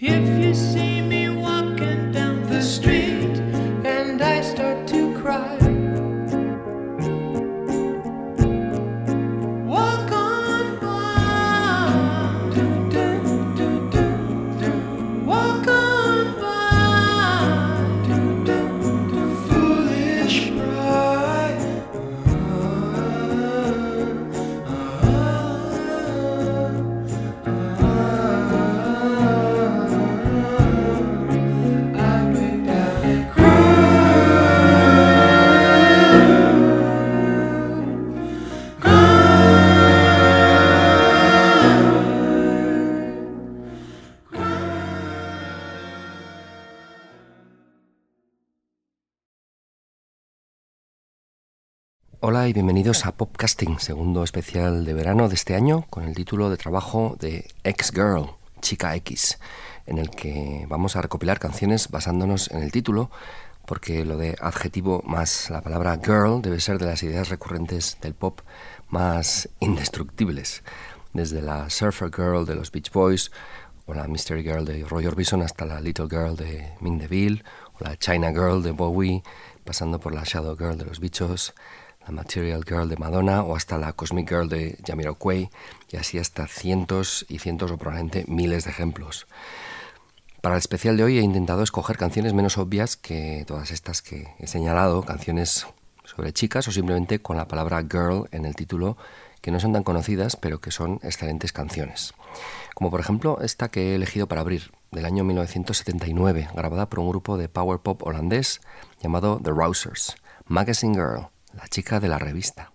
If you see y bienvenidos a Popcasting, segundo especial de verano de este año, con el título de trabajo de X Girl, Chica X, en el que vamos a recopilar canciones basándonos en el título, porque lo de adjetivo más la palabra girl debe ser de las ideas recurrentes del pop más indestructibles, desde la Surfer Girl de los Beach Boys, o la Mystery Girl de Roy Orbison hasta la Little Girl de Ming DeVille, o la China Girl de Bowie, pasando por la Shadow Girl de los Bichos, la Material Girl de Madonna o hasta la Cosmic Girl de Jamiroquai y así hasta cientos y cientos o probablemente miles de ejemplos. Para el especial de hoy he intentado escoger canciones menos obvias que todas estas que he señalado, canciones sobre chicas o simplemente con la palabra girl en el título que no son tan conocidas pero que son excelentes canciones. Como por ejemplo esta que he elegido para abrir, del año 1979, grabada por un grupo de power pop holandés llamado The Rousers, Magazine Girl la chica de la revista.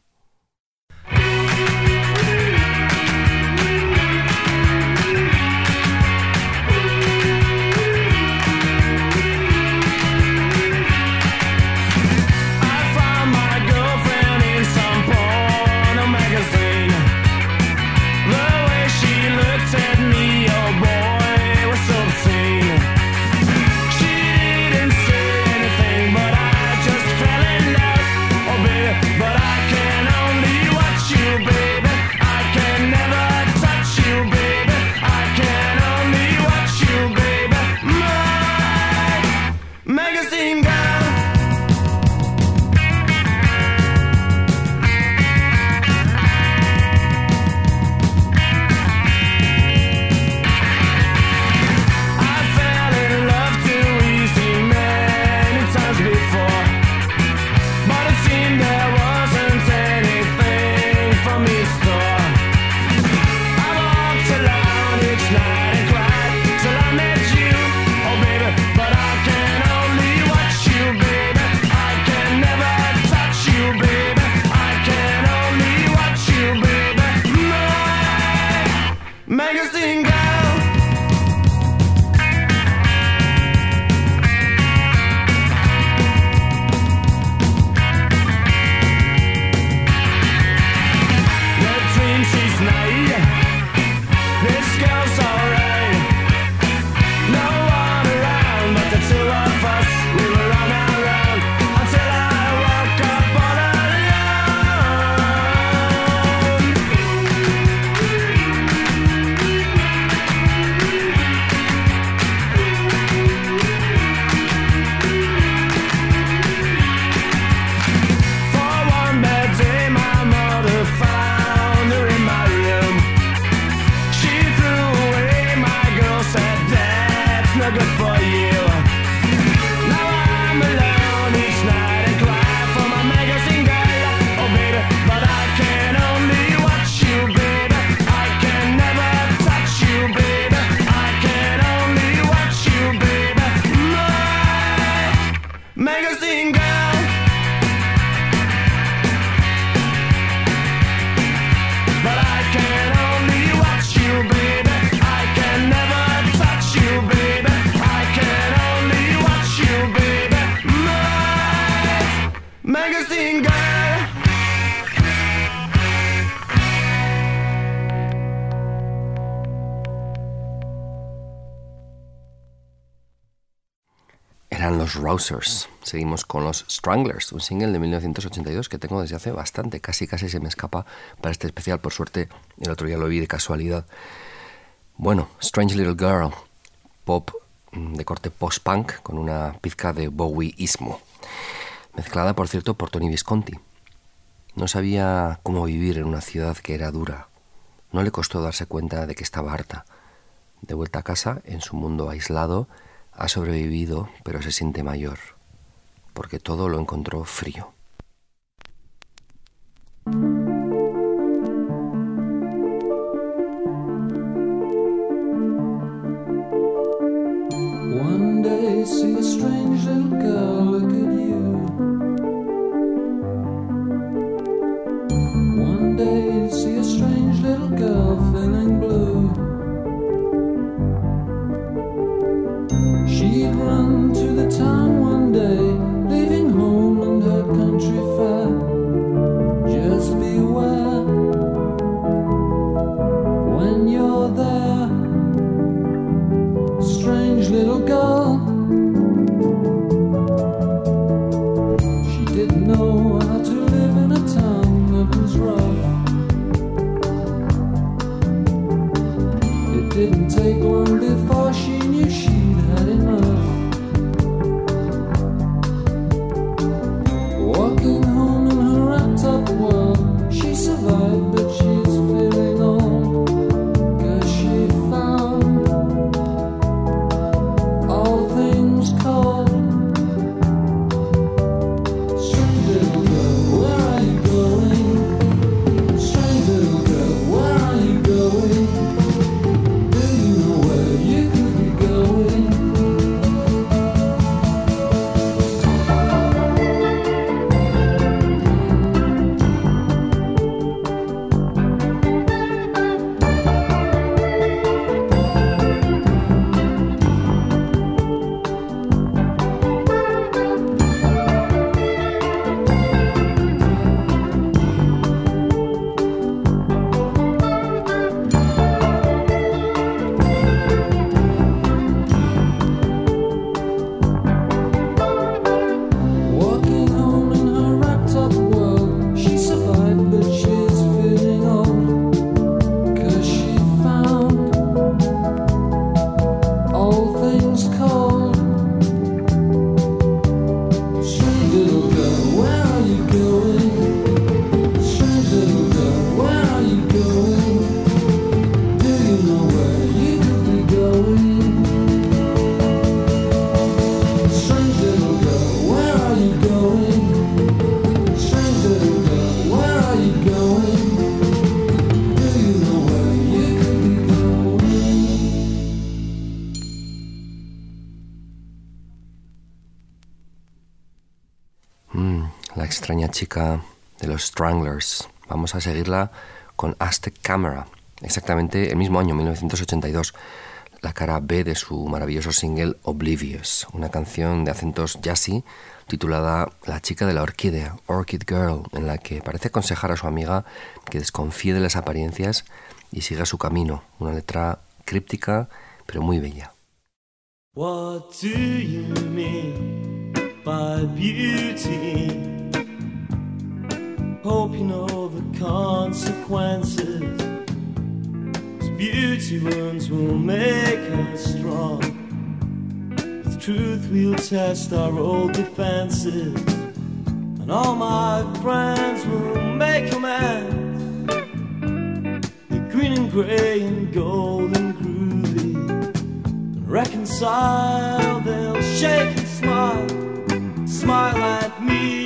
Seguimos con los Stranglers, un single de 1982 que tengo desde hace bastante, casi casi se me escapa para este especial, por suerte el otro día lo vi de casualidad. Bueno, Strange Little Girl, pop mm, de corte post-punk con una pizca de Bowieismo, mezclada por cierto por Tony Visconti. No sabía cómo vivir en una ciudad que era dura. No le costó darse cuenta de que estaba harta. De vuelta a casa, en su mundo aislado, ha sobrevivido, pero se siente mayor, porque todo lo encontró frío. De los Stranglers. Vamos a seguirla con Aztec Camera, exactamente el mismo año, 1982, la cara B de su maravilloso single Oblivious, una canción de acentos jazzy titulada La chica de la orquídea, Orchid Girl, en la que parece aconsejar a su amiga que desconfíe de las apariencias y siga su camino, una letra críptica pero muy bella. Hope you know the consequences. Cause beauty wounds will make us strong. With truth, we'll test our old defenses. And all my friends will make amends. The green and gray and gold and groovy. And reconcile, they'll shake and smile. Smile at me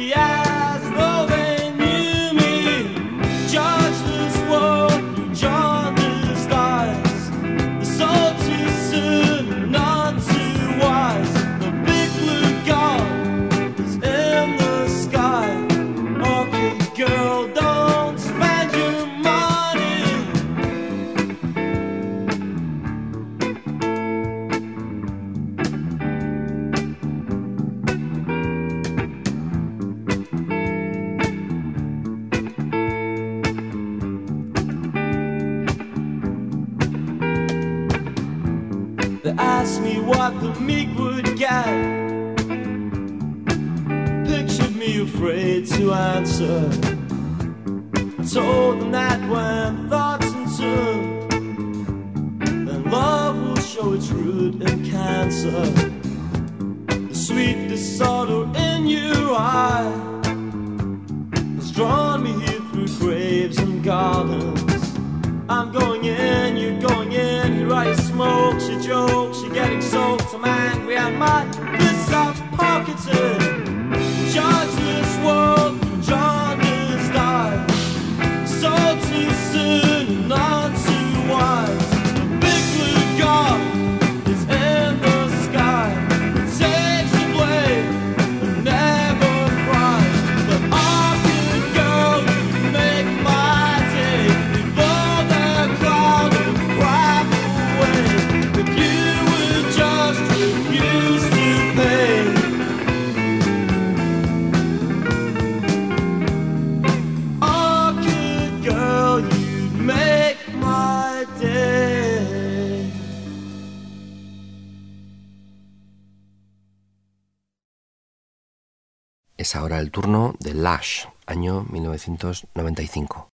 afraid to answer. I told them that when thoughts ensume, then love will show its root in cancer. The sweet disorder in your eye has drawn me here through graves and gardens. I'm going in, you're going in, here I smoke, she jokes, she getting soaked, I'm angry, I might miss out, pocketed. Judge Es ahora el turno de Lash, año 1995.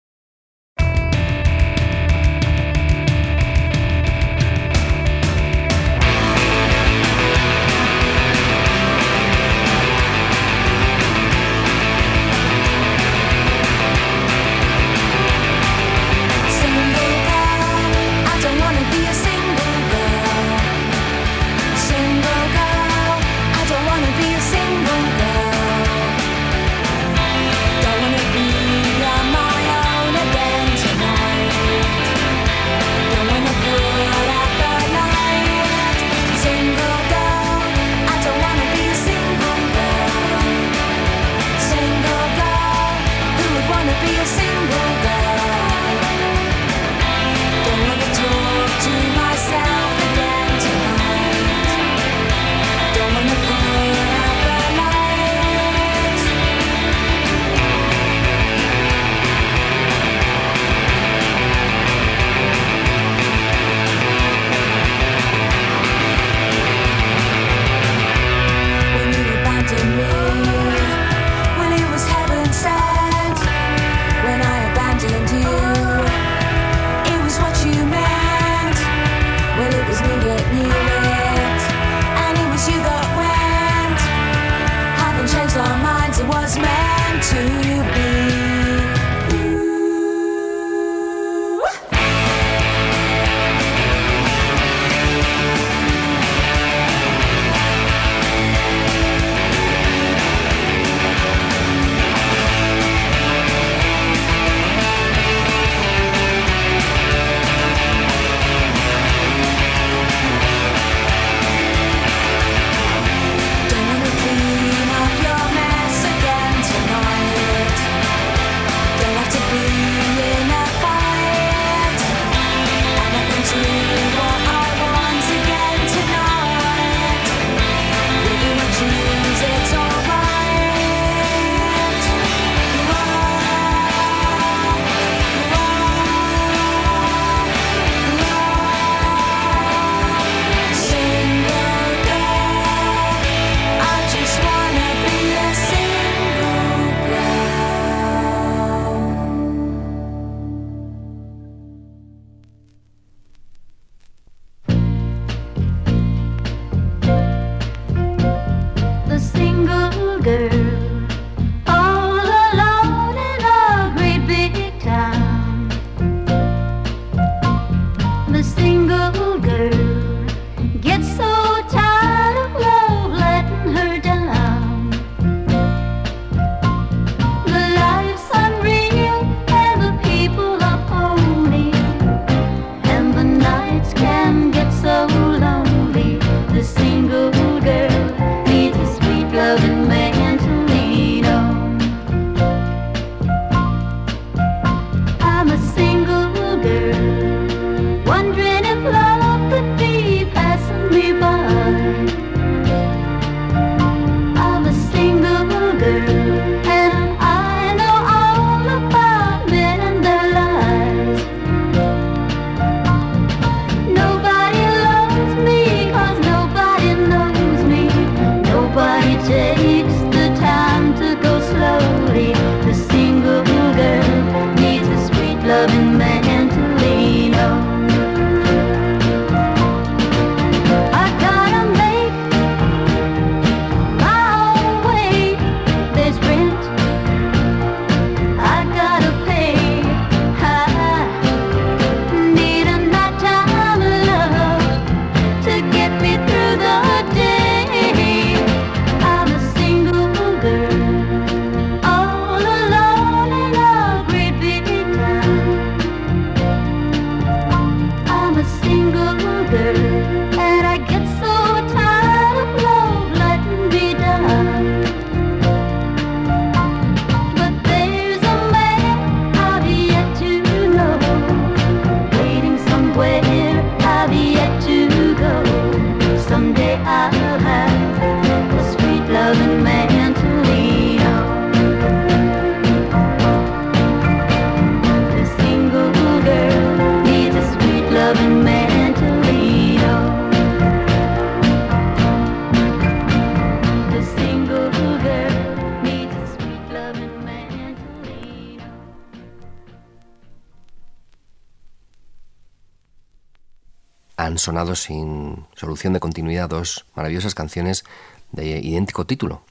Sonado sin solución de continuidad dos maravillosas canciones de idéntico título.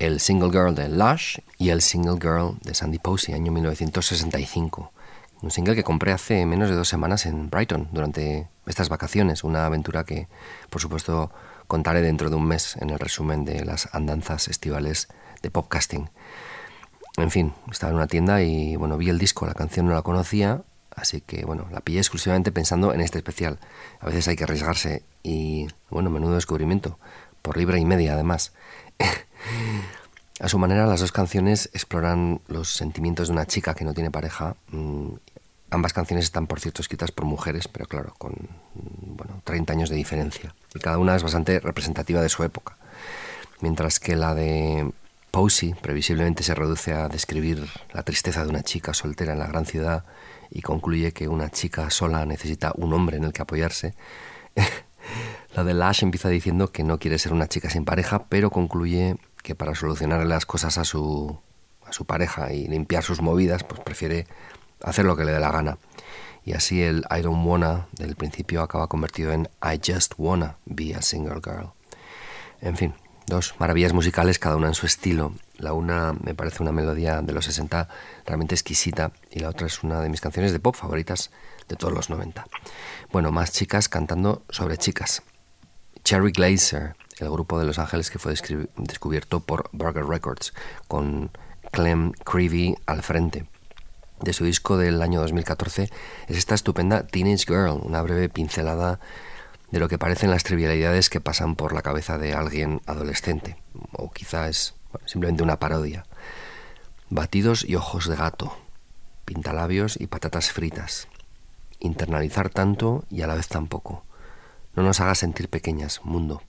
El Single Girl de Lush y el Single Girl de Sandy Posey, año 1965. Un single que compré hace menos de dos semanas en Brighton durante estas vacaciones, una aventura que, por supuesto, contaré dentro de un mes en el resumen de las andanzas estivales de Popcasting. En fin, estaba en una tienda y bueno, vi el disco, la canción no la conocía, así que bueno, la pillé exclusivamente pensando en este especial. A veces hay que arriesgarse y bueno, menudo descubrimiento, por libre y media además. A su manera, las dos canciones exploran los sentimientos de una chica que no tiene pareja. Mm, ambas canciones están, por cierto, escritas por mujeres, pero claro, con mm, bueno, 30 años de diferencia. Y cada una es bastante representativa de su época. Mientras que la de Posey previsiblemente se reduce a describir la tristeza de una chica soltera en la gran ciudad y concluye que una chica sola necesita un hombre en el que apoyarse. la de Lash empieza diciendo que no quiere ser una chica sin pareja, pero concluye que para solucionar las cosas a su, a su pareja y limpiar sus movidas, pues prefiere hacer lo que le dé la gana. Y así el I don't wanna del principio acaba convertido en I just wanna be a single girl. En fin, dos maravillas musicales, cada una en su estilo. La una me parece una melodía de los 60 realmente exquisita y la otra es una de mis canciones de pop favoritas de todos los 90. Bueno, más chicas cantando sobre chicas. Cherry Glazer, el grupo de Los Ángeles que fue descubierto por Burger Records, con Clem Creevy al frente. De su disco del año 2014 es esta estupenda Teenage Girl, una breve pincelada de lo que parecen las trivialidades que pasan por la cabeza de alguien adolescente, o quizás simplemente una parodia. Batidos y ojos de gato, pintalabios y patatas fritas. Internalizar tanto y a la vez tan poco. No nos haga sentir pequeñas, mundo.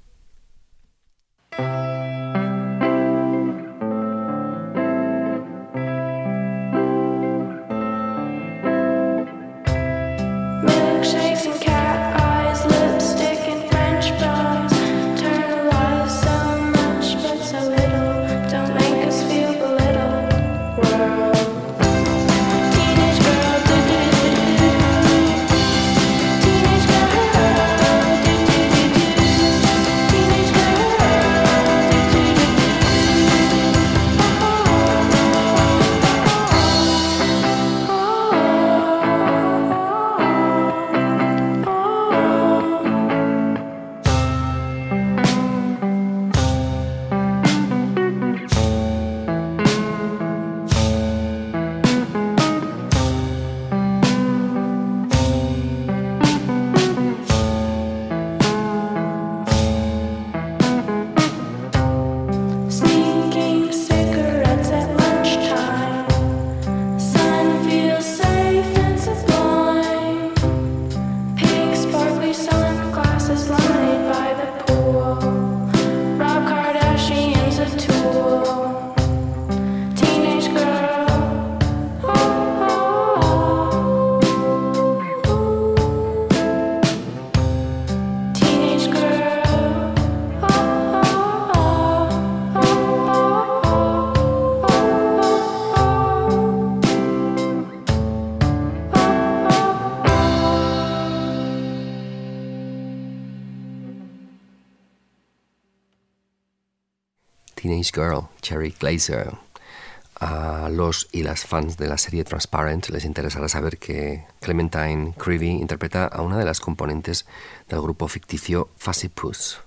Girl, Cherry Glazer. A los y las fans de la serie Transparent les interesará saber que Clementine Creevy interpreta a una de las componentes del grupo ficticio Fussy Puss.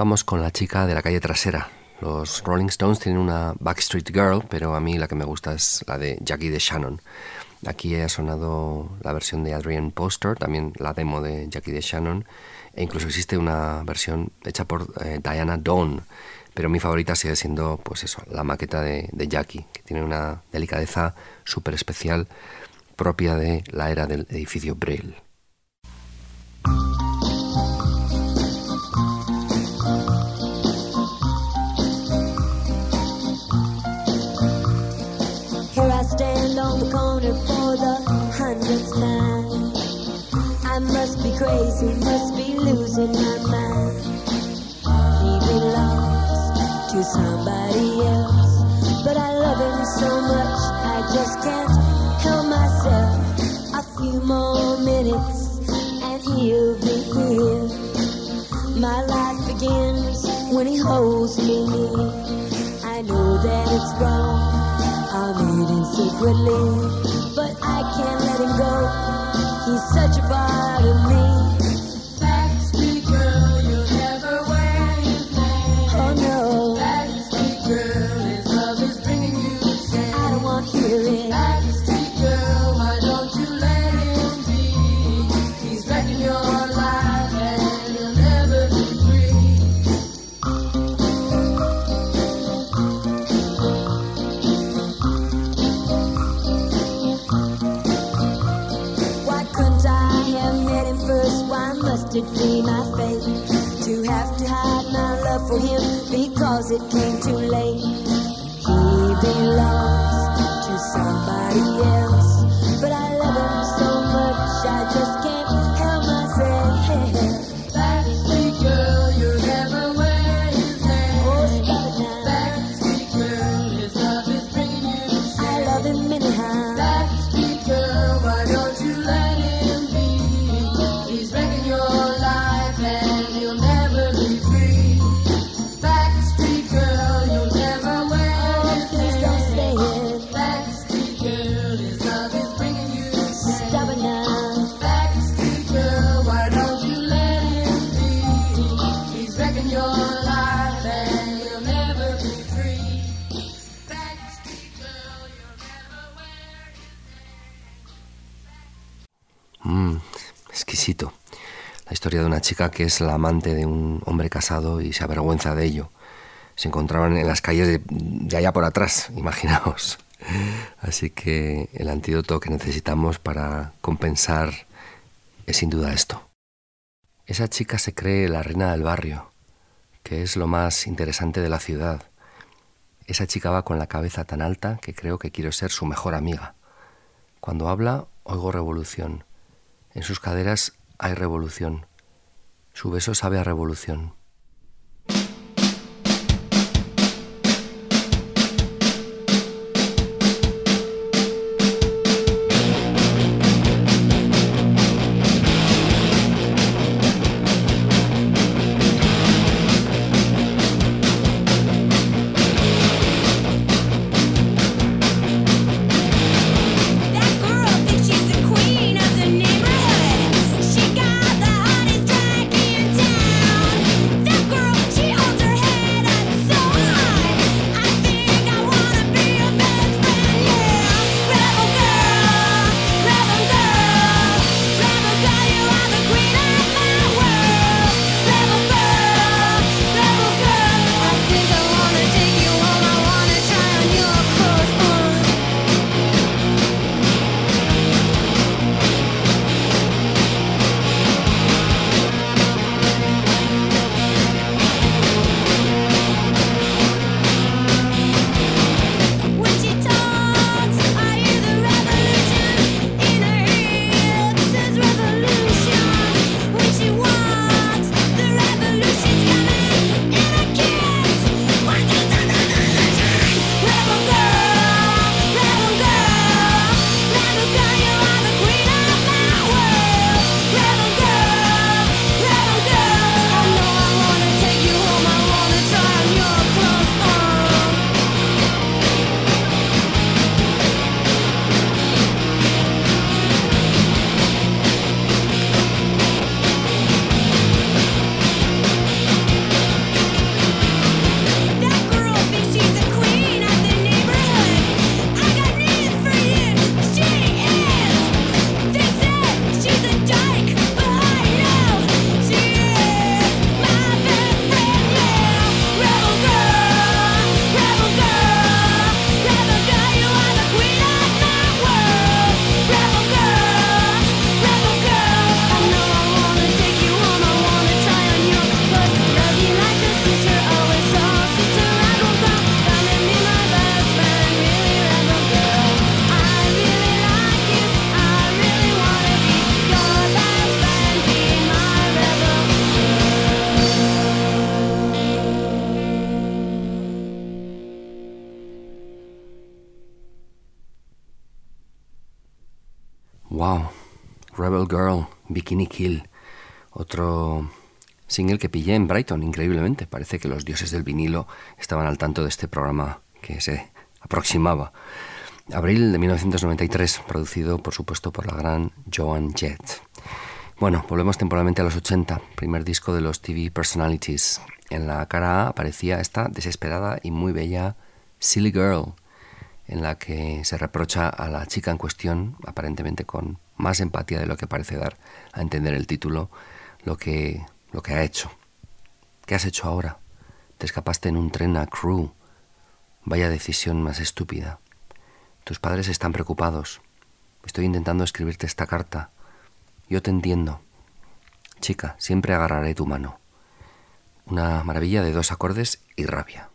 Vamos con la chica de la calle trasera, Los Rolling Stones tienen una Backstreet Girl, pero a mí la que me gusta es la de Jackie de Shannon. Aquí ha sonado la versión de Adrian Poster, también la demo de Jackie de Shannon, e incluso existe una versión hecha por eh, Diana Dawn, pero mi favorita sigue siendo, pues eso, la maqueta de, de Jackie, que tiene una delicadeza súper especial propia de la era del edificio Brill. Begins when he holds me. I know that it's wrong. I'm eating secretly, but I can't let him go. He's such a part of me. Be my fate to have to hide my love for him because it came too late? He belongs que es la amante de un hombre casado y se avergüenza de ello. Se encontraban en las calles de, de allá por atrás, imaginaos. Así que el antídoto que necesitamos para compensar es sin duda esto. Esa chica se cree la reina del barrio, que es lo más interesante de la ciudad. Esa chica va con la cabeza tan alta que creo que quiero ser su mejor amiga. Cuando habla, oigo revolución. En sus caderas hay revolución. Su beso sabe a revolución. Otro single que pillé en Brighton, increíblemente. Parece que los dioses del vinilo estaban al tanto de este programa que se aproximaba. Abril de 1993, producido por supuesto por la gran Joan Jett. Bueno, volvemos temporalmente a los 80, primer disco de los TV Personalities. En la cara A aparecía esta desesperada y muy bella Silly Girl, en la que se reprocha a la chica en cuestión, aparentemente con más empatía de lo que parece dar a entender el título, lo que, lo que ha hecho. ¿Qué has hecho ahora? Te escapaste en un tren a Crew. Vaya decisión más estúpida. Tus padres están preocupados. Estoy intentando escribirte esta carta. Yo te entiendo. Chica, siempre agarraré tu mano. Una maravilla de dos acordes y rabia.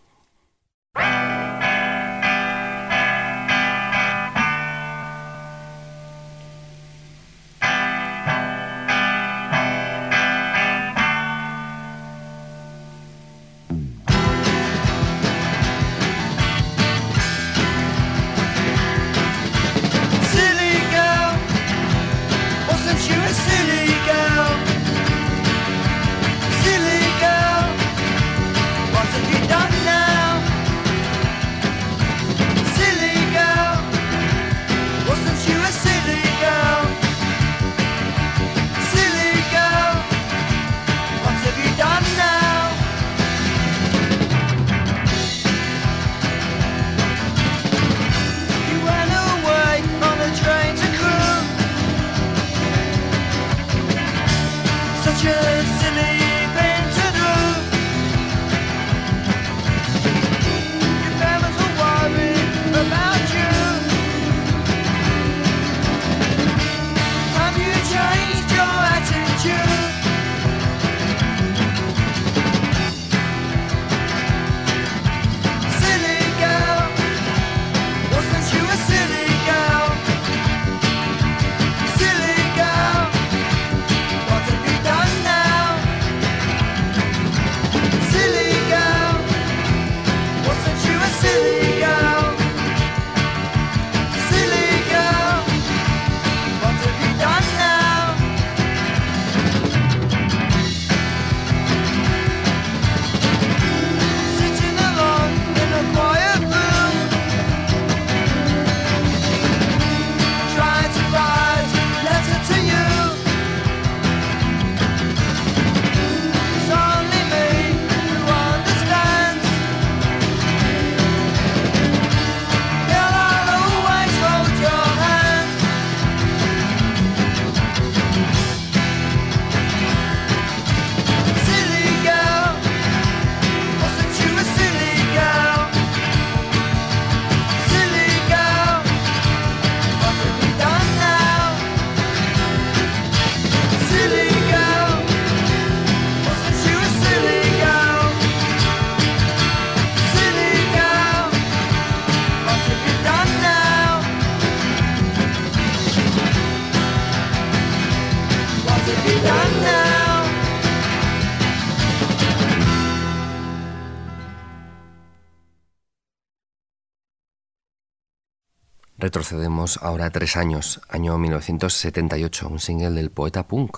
Retrocedemos ahora tres años, año 1978, un single del poeta punk,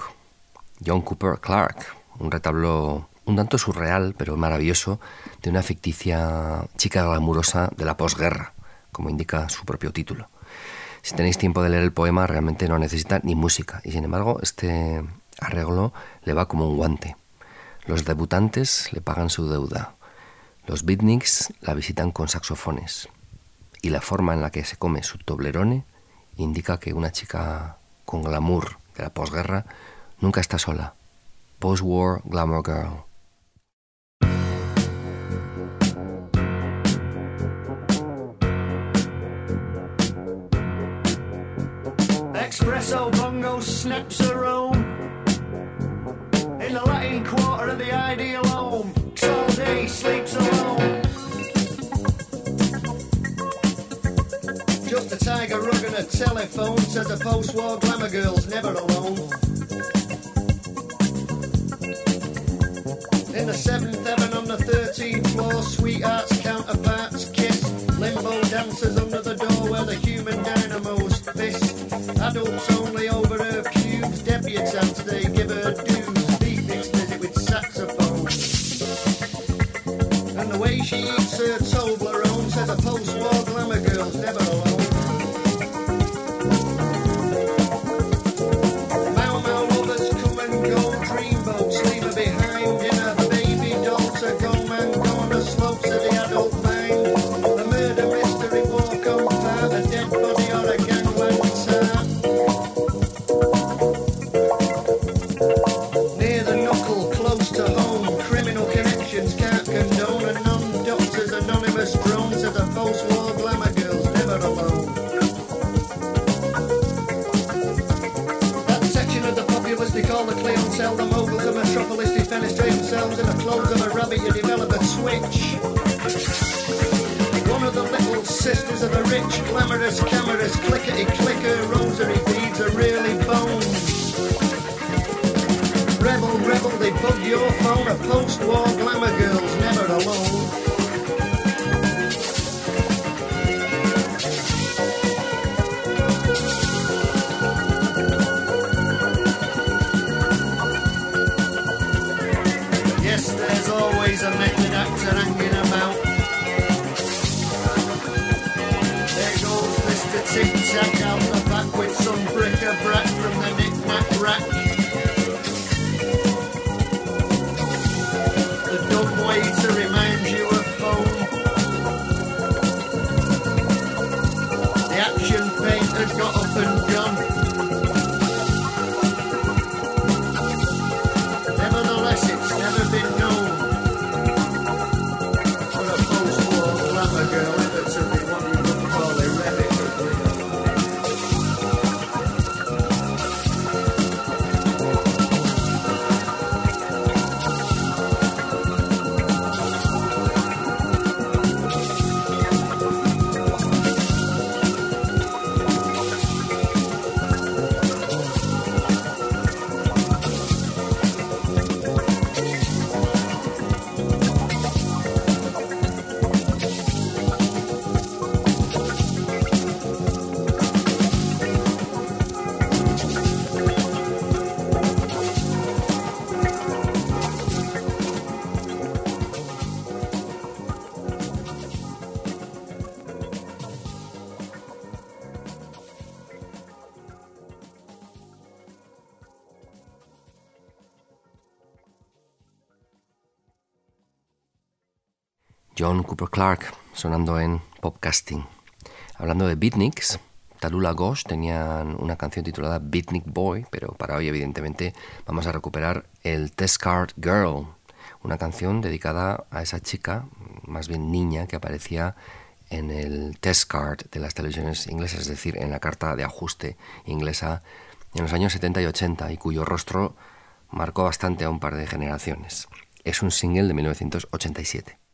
John Cooper Clarke, un retablo un tanto surreal, pero maravilloso, de una ficticia chica glamurosa de la posguerra, como indica su propio título. Si tenéis tiempo de leer el poema, realmente no necesita ni música, y sin embargo, este arreglo le va como un guante. Los debutantes le pagan su deuda. Los beatniks la visitan con saxofones y la forma en la que se come su toblerone indica que una chica con glamour de la posguerra nunca está sola. Post-war glamour girl. Bongo a in the Latin quarter of the ideal home. Sleeps alone. tiger rug and a telephone. Says the post-war glamour girl's never alone. In the seventh heaven on the thirteenth floor, sweethearts, counterparts, kiss. Limbo dancers under the door where the human dynamo's fist. Adults only over her cubes, debutantes they give her dues. Beatniks visit with saxophone. And the way she eats her Toblerone says a post-war glamour girl's never alone. Clothes of a rabbit, you develop a switch. One of the little sisters of the rich, glamorous, cameras, clickety clicker, rosary beads are really bones. Rebel, rebel, they bug your phone, a post-war glamour girl's never alone. Cooper Clarke sonando en Popcasting. Hablando de beatniks, Talula Ghosh tenían una canción titulada Beatnik Boy, pero para hoy evidentemente vamos a recuperar el Test Card Girl, una canción dedicada a esa chica, más bien niña, que aparecía en el test card de las televisiones inglesas, es decir, en la carta de ajuste inglesa en los años 70 y 80 y cuyo rostro marcó bastante a un par de generaciones. Es un single de 1987.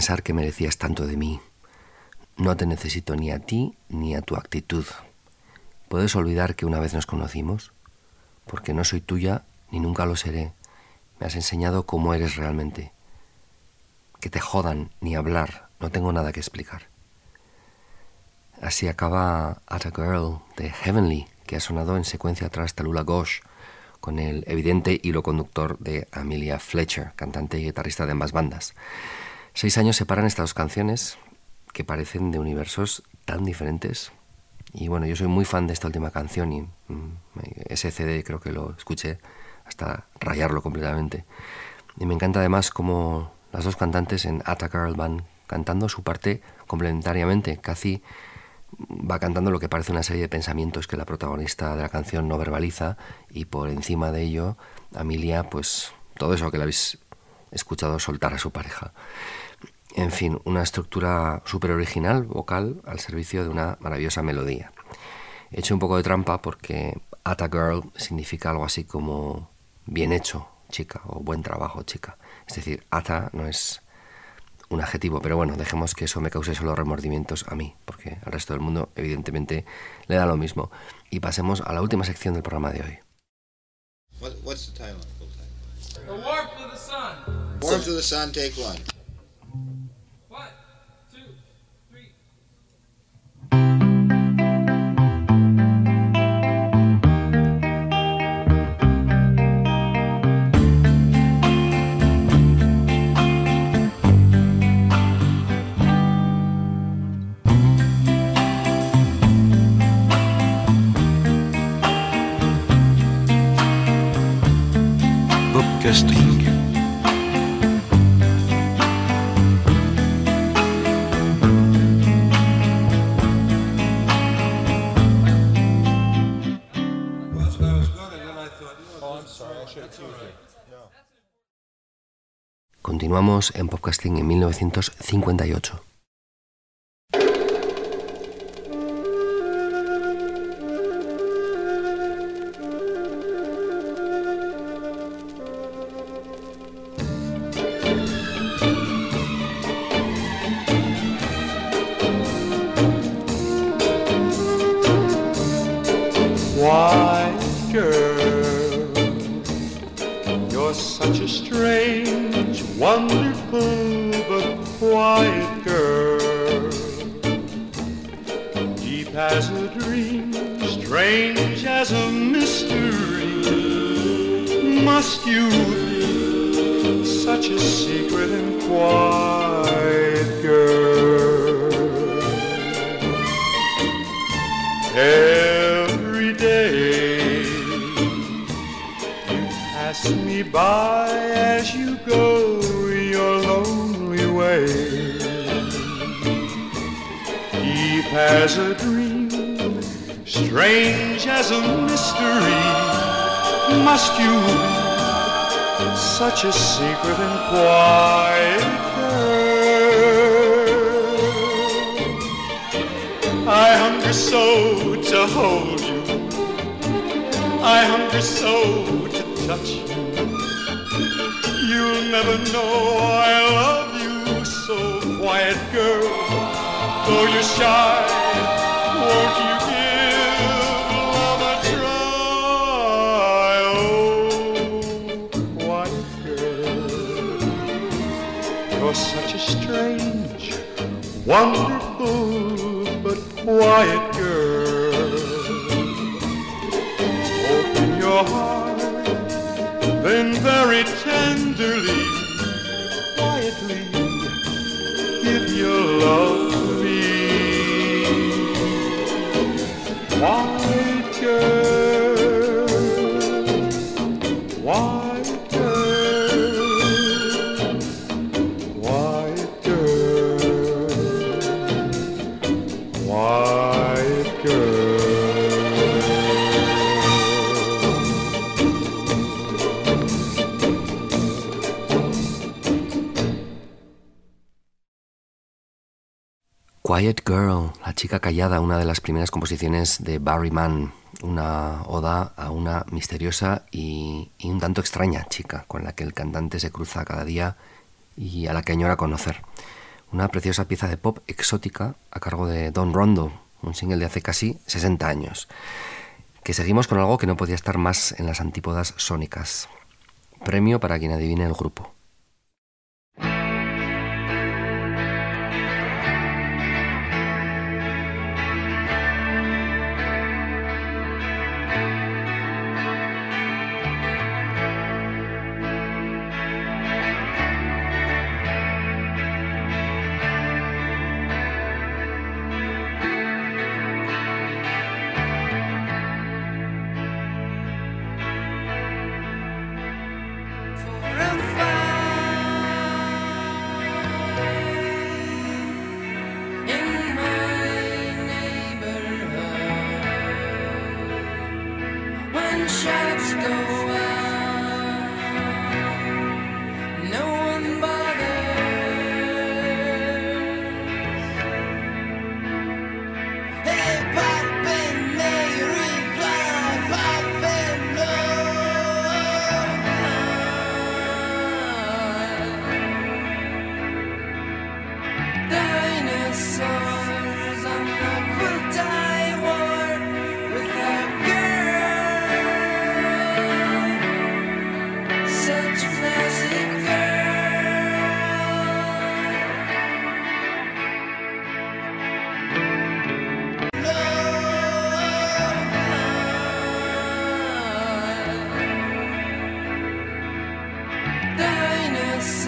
Pensar que merecías tanto de mí? No te necesito ni a ti ni a tu actitud. ¿Puedes olvidar que una vez nos conocimos? Porque no soy tuya ni nunca lo seré. Me has enseñado cómo eres realmente. Que te jodan ni hablar, no tengo nada que explicar. Así acaba At a Girl de Heavenly, que ha sonado en secuencia tras Talula Ghosh, con el evidente hilo conductor de Amelia Fletcher, cantante y guitarrista de ambas bandas. Seis años separan estas dos canciones, que parecen de universos tan diferentes. Y bueno, yo soy muy fan de esta última canción y mm, ese CD creo que lo escuché hasta rayarlo completamente. Y me encanta además cómo las dos cantantes en At a Girl van cantando su parte complementariamente. Casi va cantando lo que parece una serie de pensamientos que la protagonista de la canción no verbaliza y por encima de ello Amelia pues todo eso que le habéis escuchado soltar a su pareja. En fin, una estructura súper original, vocal, al servicio de una maravillosa melodía. He hecho un poco de trampa porque At a Girl significa algo así como bien hecho, chica, o buen trabajo, chica. Es decir, Ata no es un adjetivo, pero bueno, dejemos que eso me cause solo remordimientos a mí, porque al resto del mundo evidentemente le da lo mismo. Y pasemos a la última sección del programa de hoy. What, what's the title? The warmth of the sun. Warmth of the Sun, take. One, En podcasting en 1958. Tenderly, chica callada, una de las primeras composiciones de Barry Mann, una oda a una misteriosa y, y un tanto extraña chica con la que el cantante se cruza cada día y a la que añora conocer. Una preciosa pieza de pop exótica a cargo de Don Rondo, un single de hace casi 60 años. Que seguimos con algo que no podía estar más en las antípodas sónicas. Premio para quien adivine el grupo.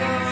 time.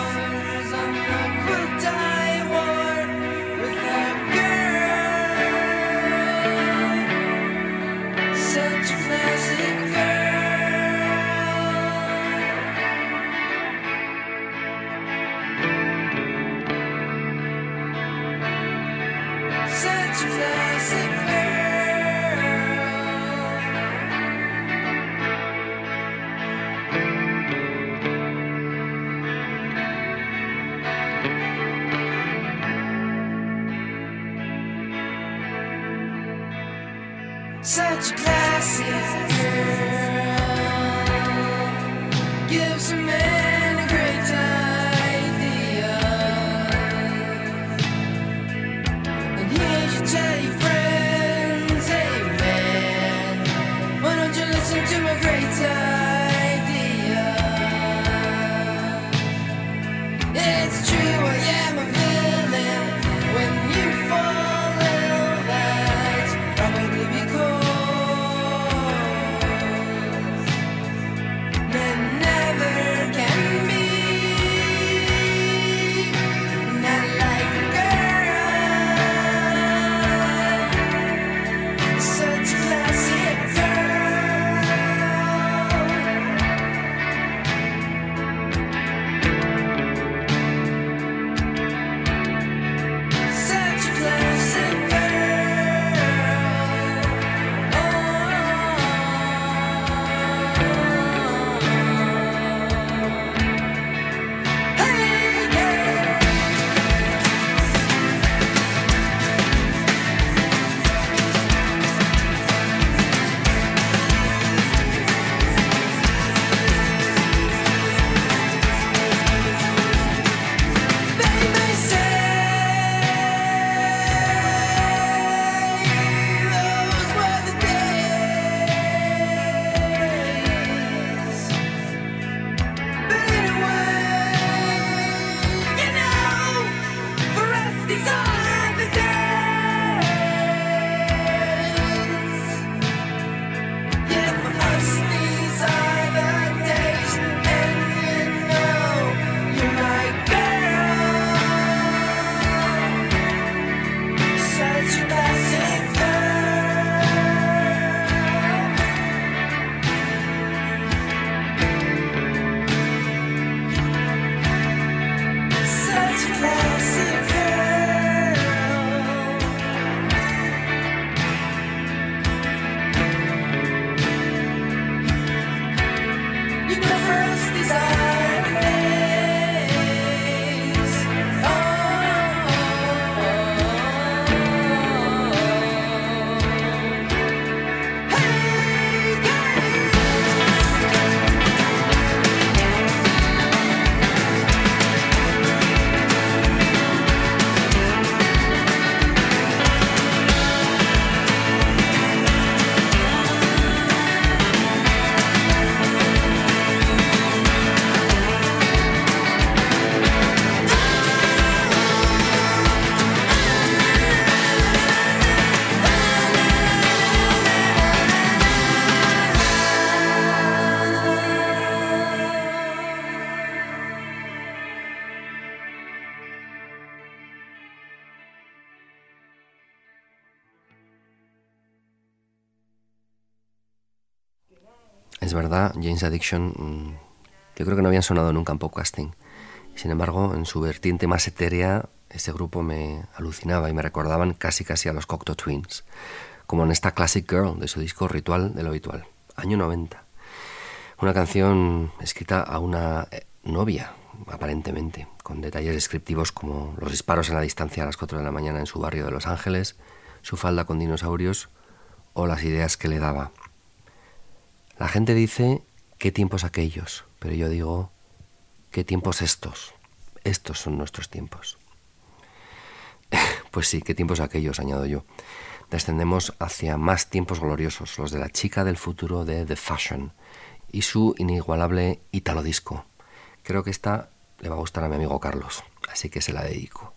Addiction, mm, yo creo que no habían sonado nunca en podcasting. Sin embargo, en su vertiente más etérea, ese grupo me alucinaba y me recordaban casi casi a los Cocteau Twins, como en esta Classic Girl de su disco Ritual de lo Habitual, año 90. Una canción escrita a una eh, novia, aparentemente, con detalles descriptivos como los disparos en la distancia a las 4 de la mañana en su barrio de Los Ángeles, su falda con dinosaurios o las ideas que le daba. La gente dice qué tiempos aquellos, pero yo digo qué tiempos estos. Estos son nuestros tiempos. Pues sí, qué tiempos aquellos, añado yo. Descendemos hacia más tiempos gloriosos, los de la chica del futuro de The Fashion y su inigualable Italo Disco. Creo que esta le va a gustar a mi amigo Carlos, así que se la dedico.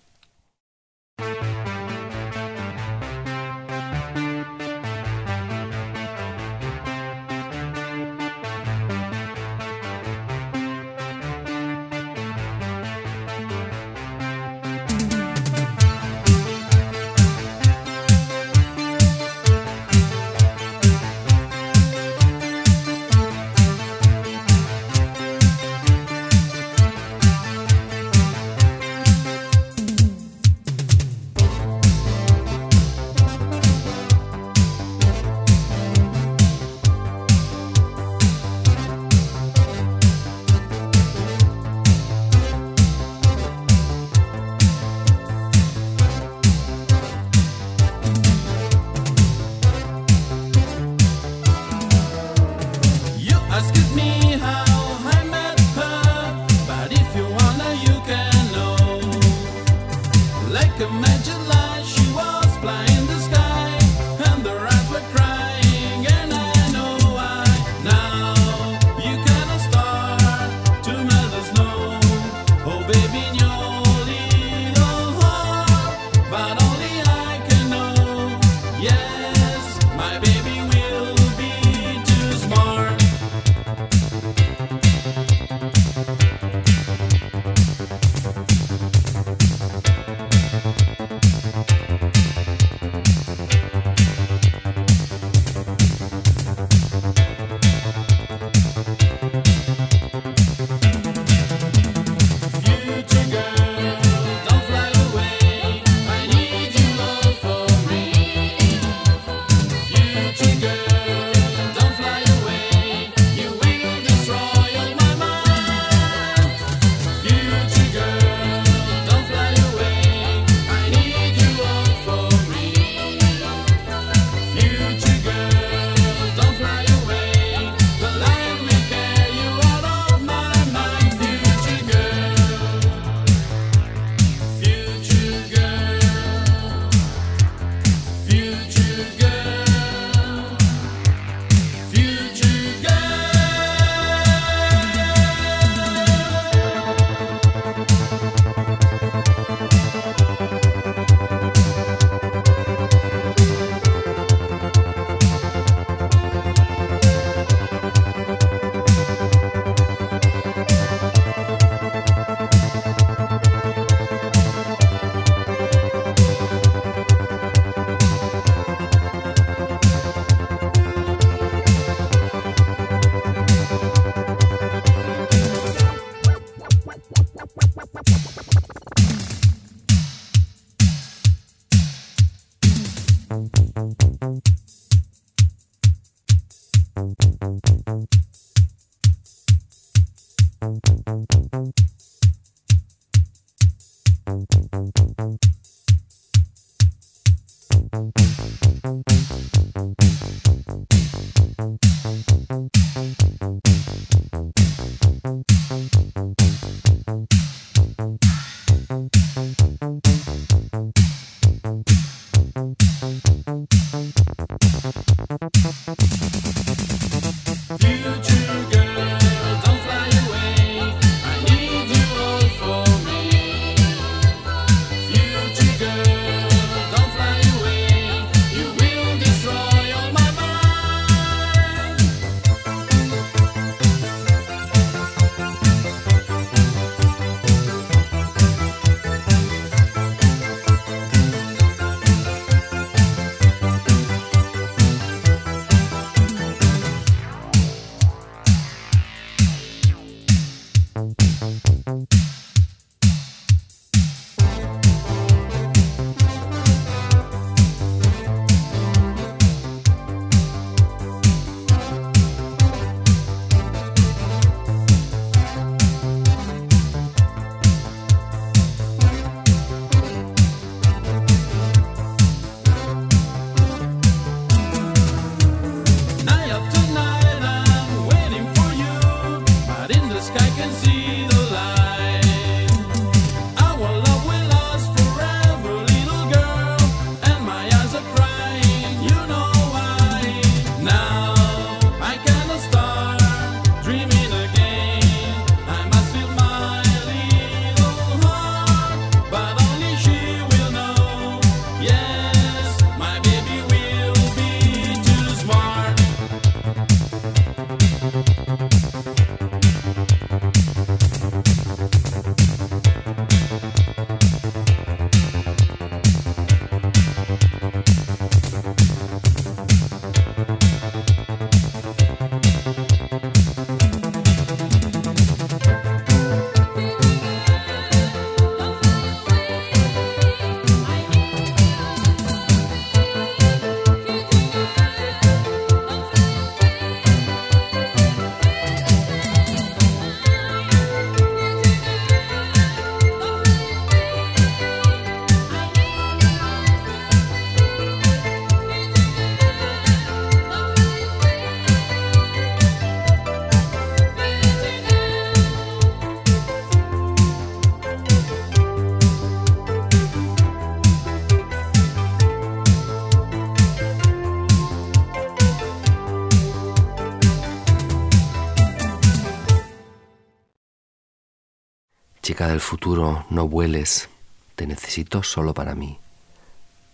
Del futuro, no vueles, te necesito solo para mí.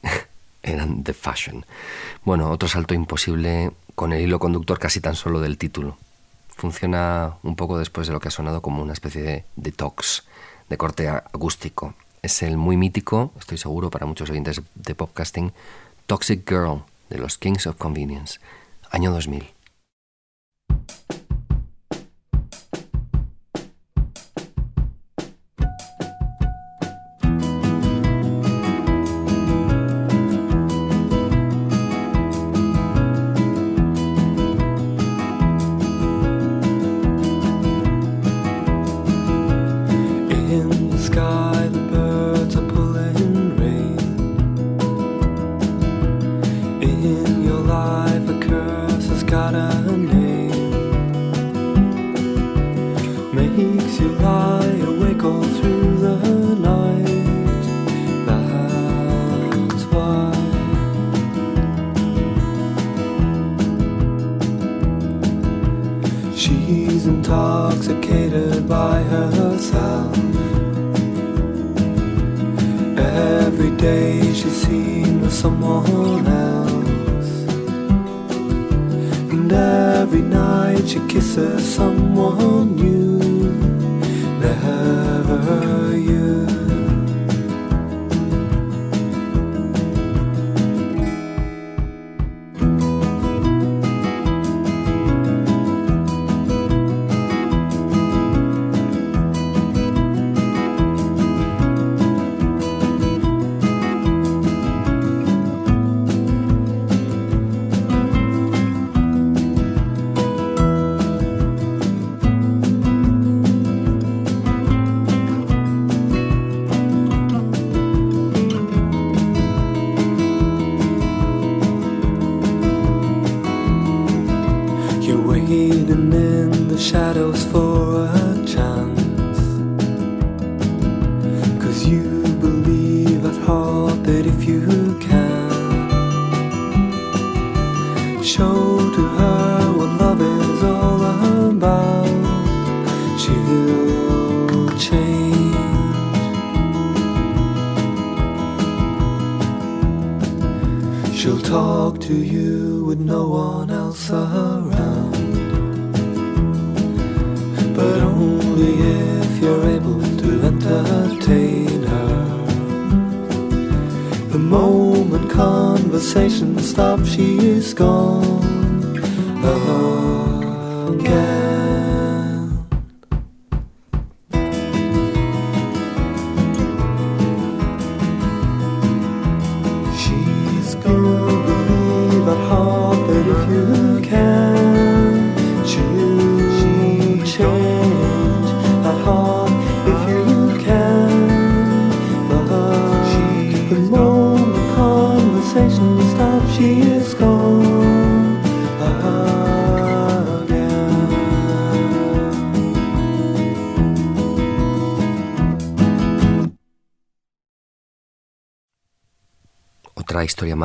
Eran The Fashion. Bueno, otro salto imposible con el hilo conductor casi tan solo del título. Funciona un poco después de lo que ha sonado como una especie de detox, de corte acústico. Es el muy mítico, estoy seguro para muchos oyentes de podcasting, Toxic Girl de los Kings of Convenience, año 2000.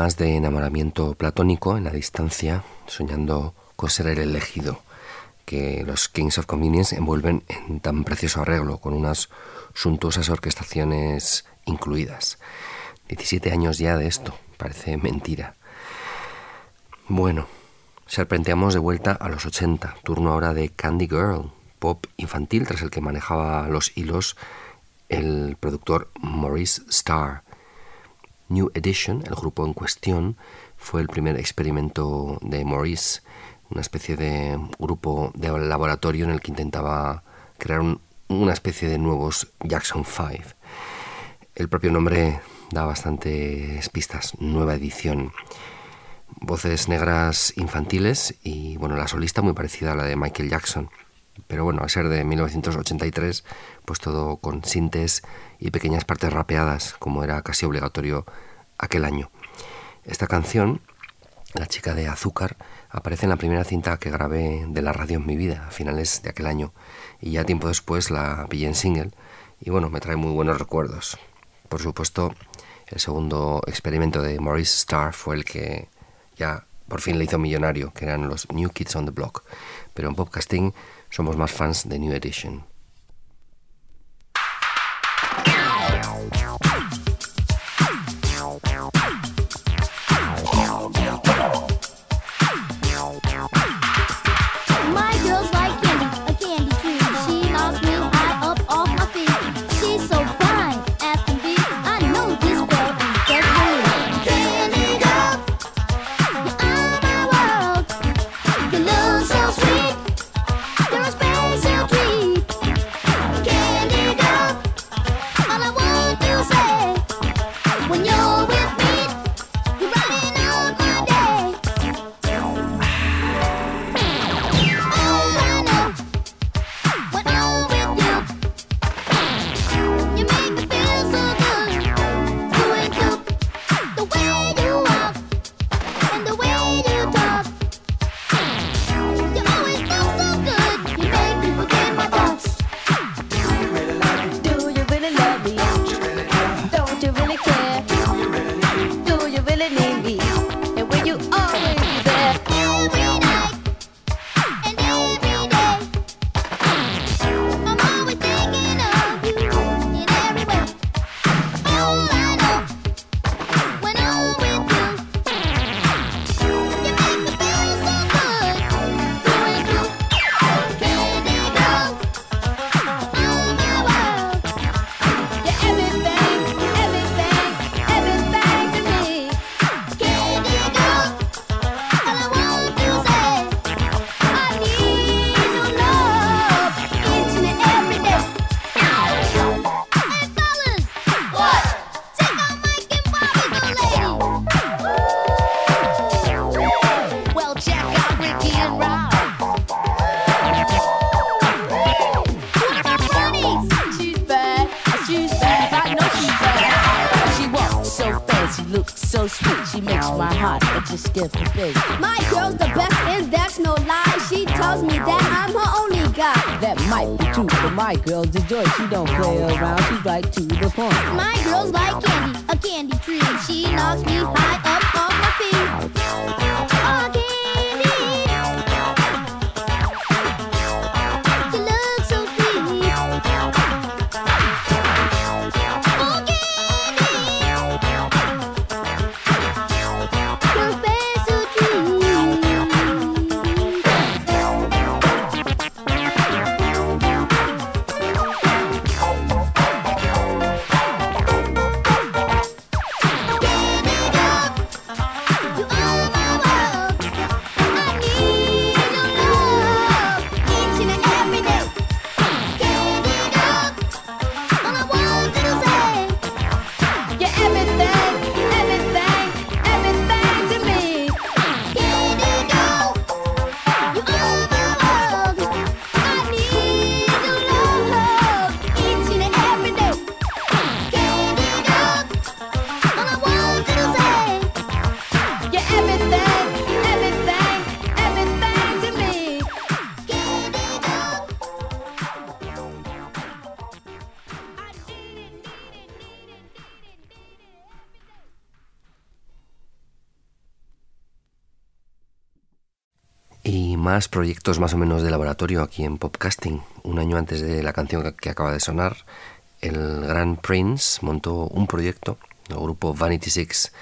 Más de enamoramiento platónico en la distancia, soñando con ser el elegido, que los Kings of Convenience envuelven en tan precioso arreglo, con unas suntuosas orquestaciones incluidas. 17 años ya de esto, parece mentira. Bueno, serpenteamos de vuelta a los 80, turno ahora de Candy Girl, pop infantil tras el que manejaba los hilos el productor Maurice Starr. New Edition, el grupo en cuestión, fue el primer experimento de Maurice, una especie de grupo de laboratorio en el que intentaba crear un- una especie de nuevos Jackson 5. El propio nombre da bastantes pistas, nueva edición. Voces negras infantiles y bueno, la solista muy parecida a la de Michael Jackson. Pero bueno, a ser de 1983, pues todo con sintes y pequeñas partes rapeadas, como era casi obligatorio aquel año. Esta canción, La chica de azúcar, aparece en la primera cinta que grabé de la radio en mi vida, a finales de aquel año, y ya tiempo después la pillé en single, y bueno, me trae muy buenos recuerdos. Por supuesto, el segundo experimento de Maurice Starr fue el que ya por fin le hizo millonario, que eran los New Kids on the Block. Pero en podcasting somos más fans de New Edition. My girl's a joy. She don't play around, she's right to the point. My girl's like candy, a candy tree. She knocks me high proyectos más o menos de laboratorio aquí en Popcasting. Un año antes de la canción que- que acaba de sonar, el gran Prince montó un proyecto, el grupo Vanity Six,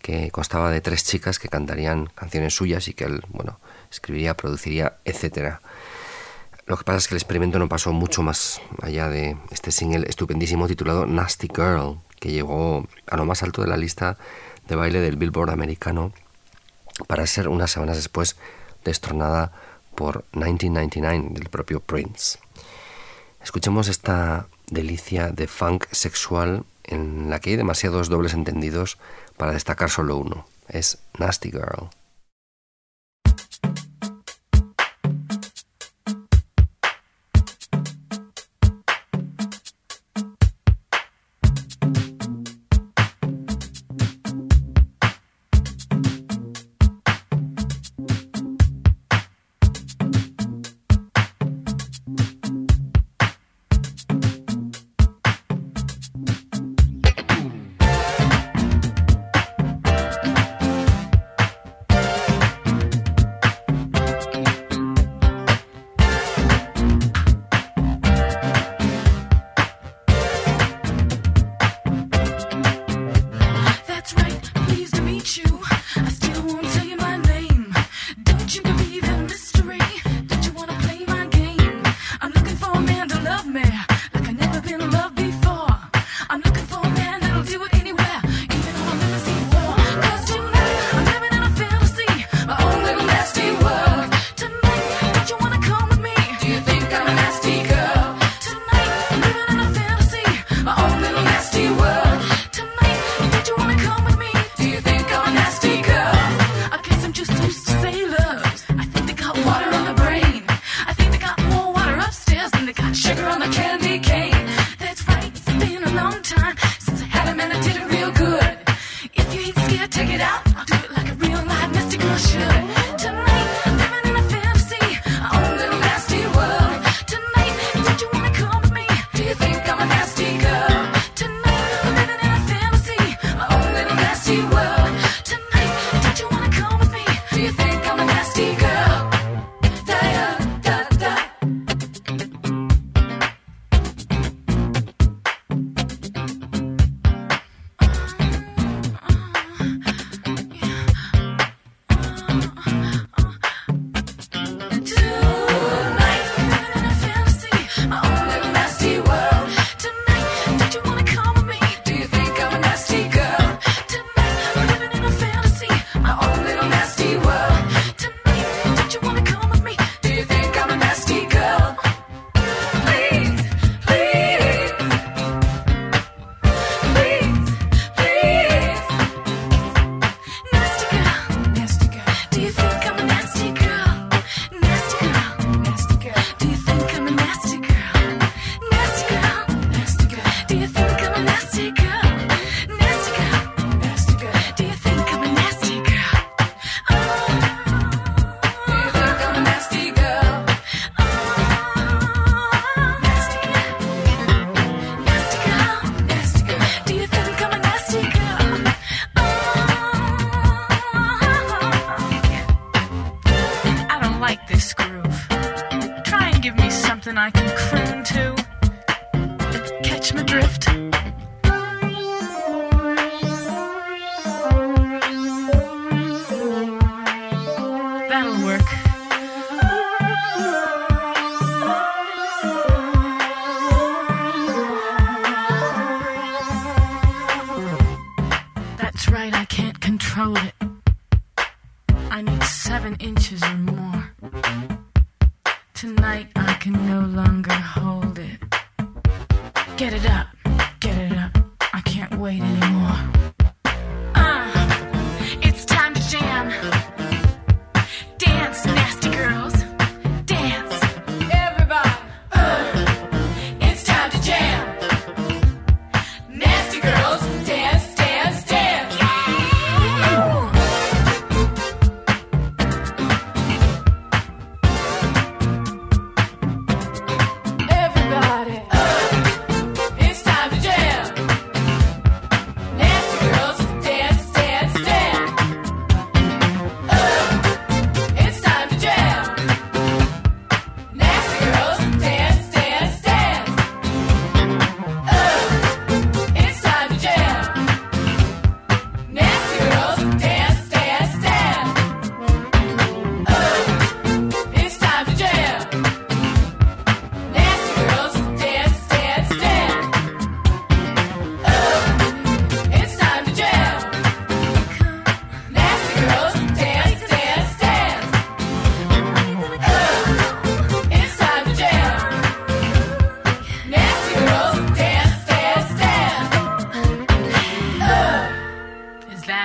que constaba de tres chicas que cantarían canciones suyas y que él, bueno, escribiría, produciría, etcétera. Lo que pasa es que el experimento no pasó mucho más allá de este single estupendísimo titulado Nasty Girl, que llegó a lo más alto de la lista de baile del Billboard americano para ser unas semanas después destronada por 1999 del propio Prince. Escuchemos esta delicia de funk sexual en la que hay demasiados dobles entendidos para destacar solo uno. Es Nasty Girl.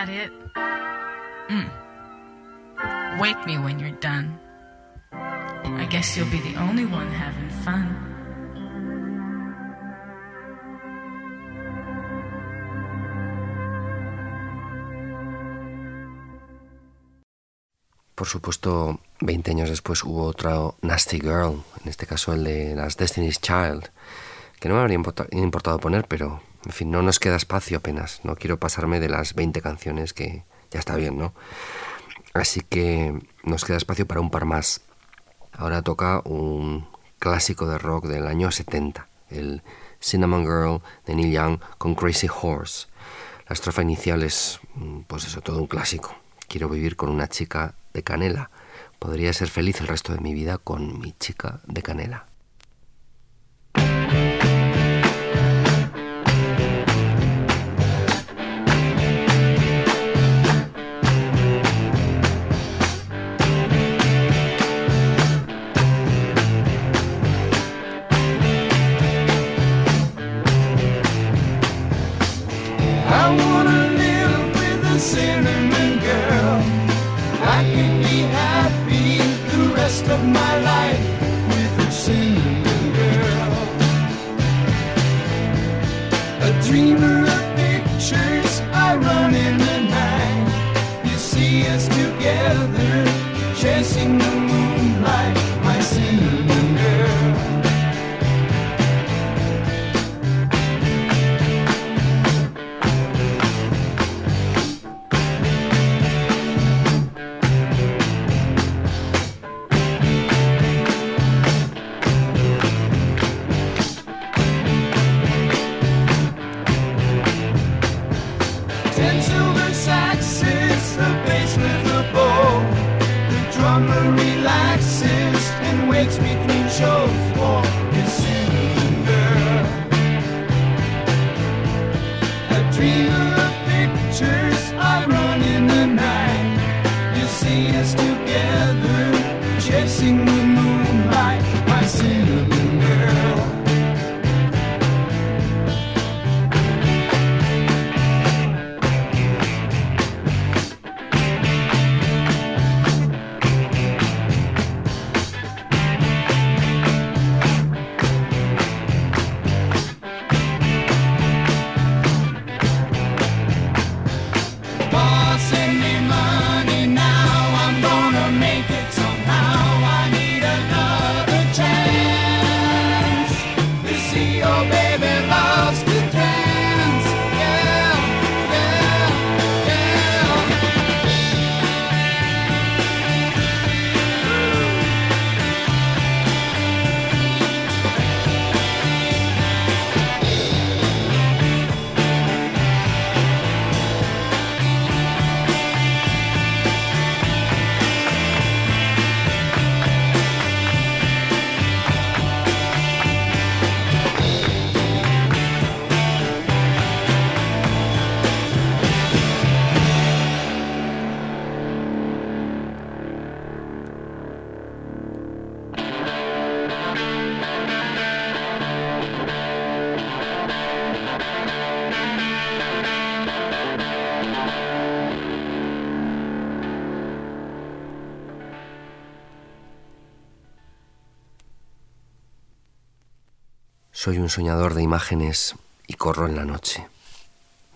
That it? Mm. Wake me when you're done. I guess you'll be the only one having fun. Por supuesto, 20 años después hubo otro Nasty Girl, en este caso el de las Destiny's Child, que no me habría importa- importado poner, pero en fin, no nos queda espacio apenas. No quiero pasarme de las 20 canciones que ya está bien, ¿no? Así que nos queda espacio para un par más. Ahora toca un clásico de rock del año 70, el Cinnamon Girl de Neil Young con Crazy Horse. La estrofa inicial es, mm, pues eso, todo un clásico. Quiero vivir con una chica de canela. Podría ser feliz el resto de mi vida con mi chica de canela. Dreamer breaks between shows. Soy un soñador de imágenes y corro en la noche.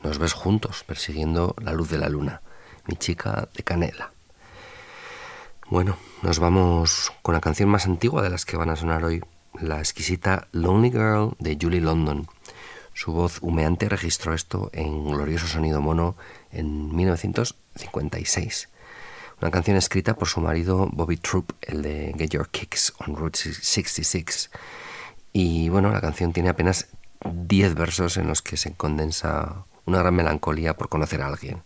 Nos ves juntos persiguiendo la luz de la luna, mi chica de canela. Bueno, nos vamos con la canción más antigua de las que van a sonar hoy, la exquisita Lonely Girl de Julie London. Su voz humeante registró esto en glorioso sonido mono en 1956. Una canción escrita por su marido Bobby Troop, el de Get Your Kicks on Route 66. Y bueno, la canción tiene apenas 10 versos en los que se condensa una gran melancolía por conocer a alguien.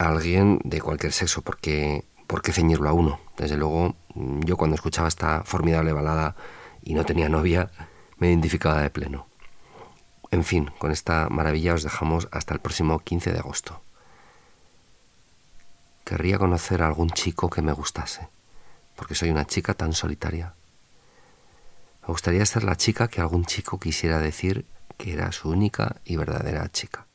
A alguien de cualquier sexo, porque ¿por qué ceñirlo a uno? Desde luego, yo cuando escuchaba esta formidable balada y no tenía novia, me identificaba de pleno. En fin, con esta maravilla os dejamos hasta el próximo 15 de agosto. Querría conocer a algún chico que me gustase, porque soy una chica tan solitaria. Me gustaría ser la chica que algún chico quisiera decir que era su única y verdadera chica.